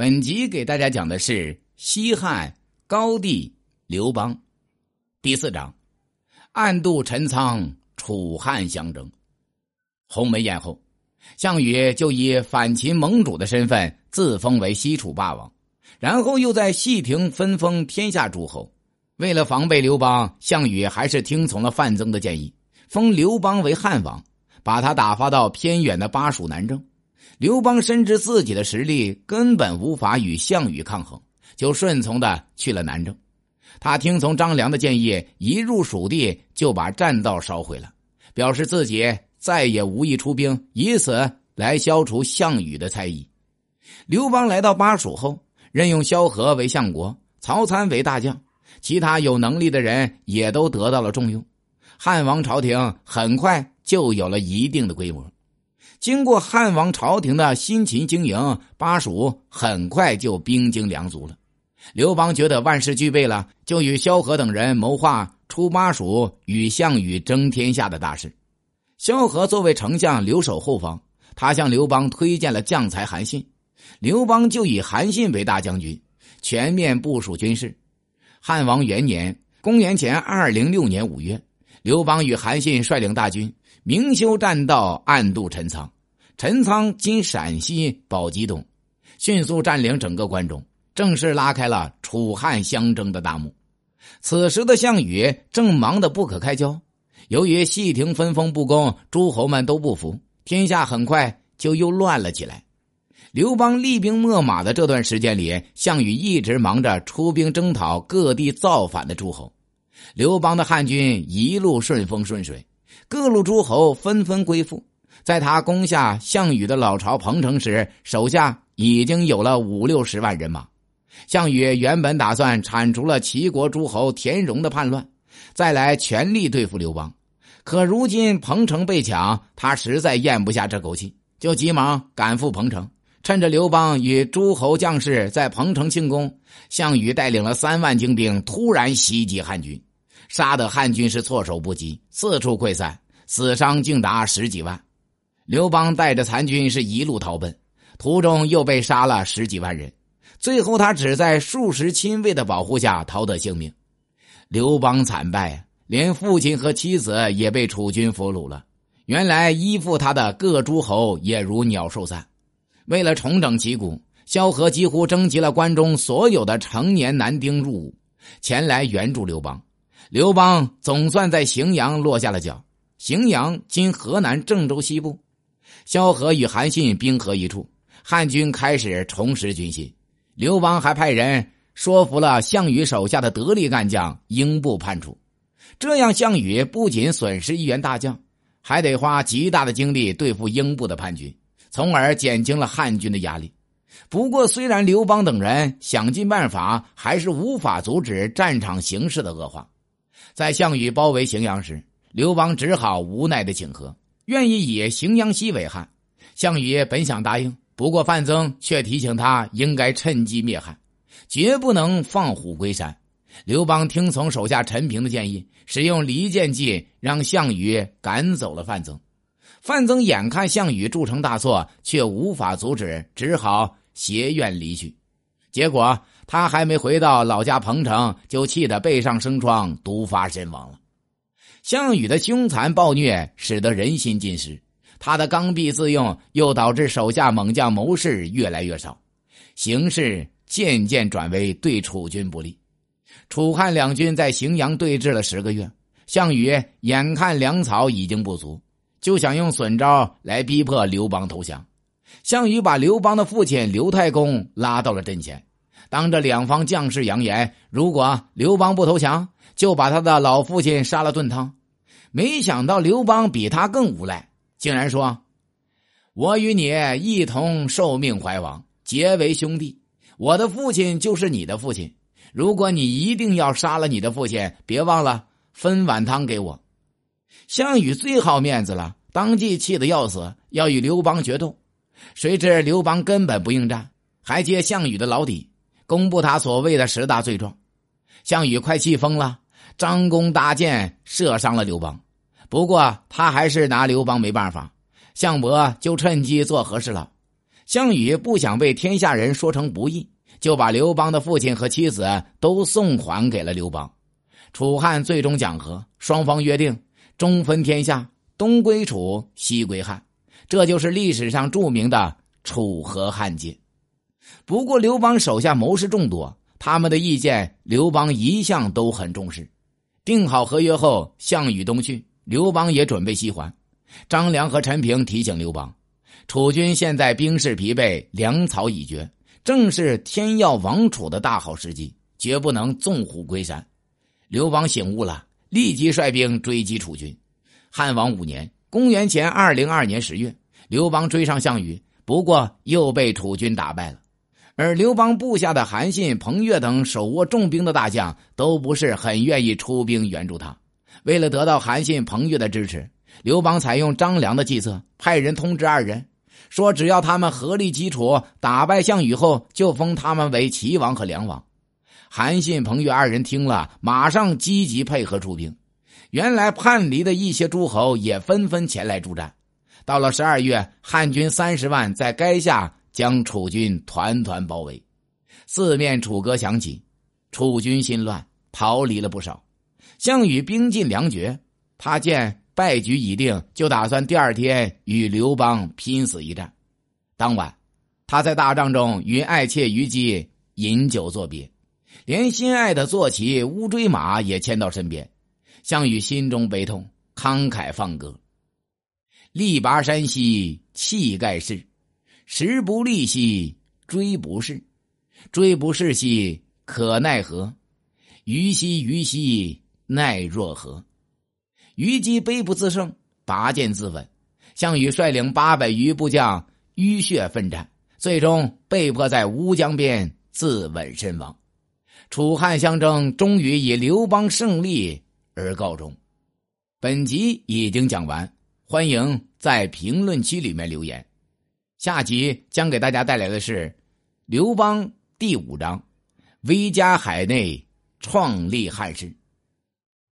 本集给大家讲的是西汉高帝刘邦，第四章，暗度陈仓，楚汉相争。鸿门宴后，项羽就以反秦盟主的身份自封为西楚霸王，然后又在细亭分封天下诸侯。为了防备刘邦，项羽还是听从了范增的建议，封刘邦为汉王，把他打发到偏远的巴蜀南征。刘邦深知自己的实力根本无法与项羽抗衡，就顺从的去了南郑。他听从张良的建议，一入蜀地就把栈道烧毁了，表示自己再也无意出兵，以此来消除项羽的猜疑。刘邦来到巴蜀后，任用萧何为相国，曹参为大将，其他有能力的人也都得到了重用。汉王朝廷很快就有了一定的规模。经过汉王朝廷的辛勤经营，巴蜀很快就兵精粮足了。刘邦觉得万事俱备了，就与萧何等人谋划出巴蜀与项羽争天下的大事。萧何作为丞相留守后方，他向刘邦推荐了将才韩信，刘邦就以韩信为大将军，全面部署军事。汉王元年（公元前二零六年五月），刘邦与韩信率领大军。明修栈道，暗度陈仓。陈仓今陕西宝鸡东，迅速占领整个关中，正式拉开了楚汉相争的大幕。此时的项羽正忙得不可开交。由于细亭分封不公，诸侯们都不服，天下很快就又乱了起来。刘邦厉兵秣马的这段时间里，项羽一直忙着出兵征讨各地造反的诸侯。刘邦的汉军一路顺风顺水。各路诸侯纷纷归附，在他攻下项羽的老巢彭城时，手下已经有了五六十万人马。项羽原本打算铲除了齐国诸侯田荣的叛乱，再来全力对付刘邦。可如今彭城被抢，他实在咽不下这口气，就急忙赶赴彭城。趁着刘邦与诸侯将士在彭城庆功，项羽带领了三万精兵突然袭击汉军。杀得汉军是措手不及，四处溃散，死伤竟达十几万。刘邦带着残军是一路逃奔，途中又被杀了十几万人。最后，他只在数十亲卫的保护下逃得性命。刘邦惨败，连父亲和妻子也被楚军俘虏了。原来依附他的各诸侯也如鸟兽散。为了重整旗鼓，萧何几乎征集了关中所有的成年男丁入伍，前来援助刘邦。刘邦总算在荥阳落下了脚。荥阳今河南郑州西部。萧何与韩信兵合一处，汉军开始重拾军心。刘邦还派人说服了项羽手下的得力干将英布叛楚，这样项羽不仅损失一员大将，还得花极大的精力对付英布的叛军，从而减轻了汉军的压力。不过，虽然刘邦等人想尽办法，还是无法阻止战场形势的恶化。在项羽包围荥阳时，刘邦只好无奈的请和，愿意以荥阳西为汉。项羽本想答应，不过范增却提醒他应该趁机灭汉，绝不能放虎归山。刘邦听从手下陈平的建议，使用离间计，让项羽赶走了范增。范增眼看项羽铸成大错，却无法阻止，只好携怨离去。结果。他还没回到老家彭城，就气得背上生疮，毒发身亡了。项羽的凶残暴虐使得人心尽失，他的刚愎自用又导致手下猛将谋士越来越少，形势渐渐转为对楚军不利。楚汉两军在荥阳对峙了十个月，项羽眼看粮草已经不足，就想用损招来逼迫刘邦投降。项羽把刘邦的父亲刘太公拉到了阵前。当着两方将士扬言，如果刘邦不投降，就把他的老父亲杀了炖汤。没想到刘邦比他更无赖，竟然说：“我与你一同受命怀王，结为兄弟。我的父亲就是你的父亲。如果你一定要杀了你的父亲，别忘了分碗汤给我。”项羽最好面子了，当即气得要死，要与刘邦决斗。谁知刘邦根本不应战，还揭项羽的老底。公布他所谓的十大罪状，项羽快气疯了，张弓搭箭射伤了刘邦。不过他还是拿刘邦没办法，项伯就趁机做和事佬。项羽不想被天下人说成不义，就把刘邦的父亲和妻子都送还给了刘邦。楚汉最终讲和，双方约定中分天下，东归楚，西归汉，这就是历史上著名的楚河汉界。不过，刘邦手下谋士众多，他们的意见刘邦一向都很重视。定好合约后，项羽东去，刘邦也准备西还。张良和陈平提醒刘邦，楚军现在兵势疲惫，粮草已绝，正是天要亡楚的大好时机，绝不能纵虎归山。刘邦醒悟了，立即率兵追击楚军。汉王五年（公元前二零二年十月），刘邦追上项羽，不过又被楚军打败了。而刘邦部下的韩信、彭越等手握重兵的大将，都不是很愿意出兵援助他。为了得到韩信、彭越的支持，刘邦采用张良的计策，派人通知二人，说只要他们合力击楚，打败项羽后，就封他们为齐王和梁王。韩信、彭越二人听了，马上积极配合出兵。原来叛离的一些诸侯也纷纷前来助战。到了十二月，汉军三十万在垓下。将楚军团团包围，四面楚歌响起，楚军心乱，逃离了不少。项羽兵尽粮绝，他见败局已定，就打算第二天与刘邦拼死一战。当晚，他在大帐中与爱妾虞姬饮酒作别，连心爱的坐骑乌骓马也牵到身边。项羽心中悲痛，慷慨放歌：“力拔山兮气盖世。”时不利兮骓不逝，骓不逝兮可奈何？虞兮虞兮奈若何？虞姬悲不自胜，拔剑自刎。项羽率领八百余部将浴血奋战，最终被迫在乌江边自刎身亡。楚汉相争终于以刘邦胜利而告终。本集已经讲完，欢迎在评论区里面留言。下集将给大家带来的是刘邦第五章：威加海内，创立汉室。